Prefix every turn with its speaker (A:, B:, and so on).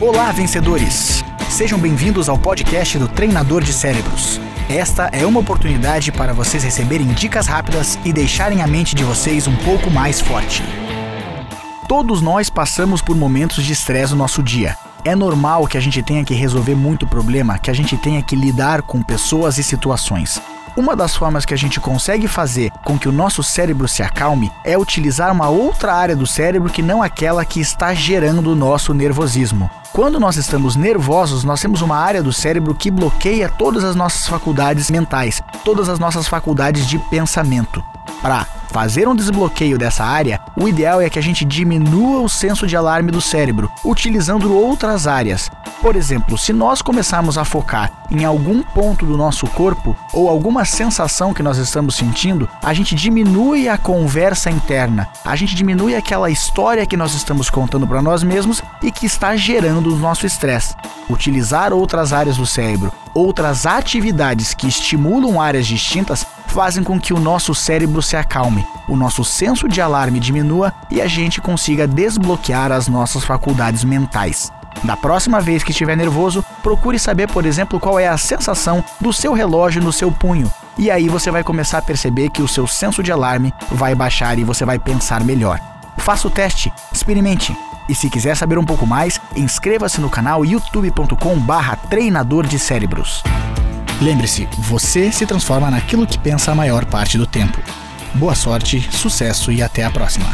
A: Olá, vencedores! Sejam bem-vindos ao podcast do Treinador de Cérebros. Esta é uma oportunidade para vocês receberem dicas rápidas e deixarem a mente de vocês um pouco mais forte. Todos nós passamos por momentos de estresse no nosso dia. É normal que a gente tenha que resolver muito problema, que a gente tenha que lidar com pessoas e situações. Uma das formas que a gente consegue fazer com que o nosso cérebro se acalme é utilizar uma outra área do cérebro que não aquela que está gerando o nosso nervosismo. Quando nós estamos nervosos, nós temos uma área do cérebro que bloqueia todas as nossas faculdades mentais, todas as nossas faculdades de pensamento. Para fazer um desbloqueio dessa área, o ideal é que a gente diminua o senso de alarme do cérebro, utilizando outras áreas. Por exemplo, se nós começarmos a focar em algum ponto do nosso corpo ou alguma sensação que nós estamos sentindo, a gente diminui a conversa interna, a gente diminui aquela história que nós estamos contando para nós mesmos e que está gerando o nosso estresse. Utilizar outras áreas do cérebro, outras atividades que estimulam áreas distintas fazem com que o nosso cérebro se acalme, o nosso senso de alarme diminua e a gente consiga desbloquear as nossas faculdades mentais. Da próxima vez que estiver nervoso, procure saber, por exemplo, qual é a sensação do seu relógio no seu punho. E aí você vai começar a perceber que o seu senso de alarme vai baixar e você vai pensar melhor. Faça o teste, experimente. E se quiser saber um pouco mais, inscreva-se no canal youtube.com/barra treinador de cérebros. Lembre-se, você se transforma naquilo que pensa a maior parte do tempo. Boa sorte, sucesso e até a próxima.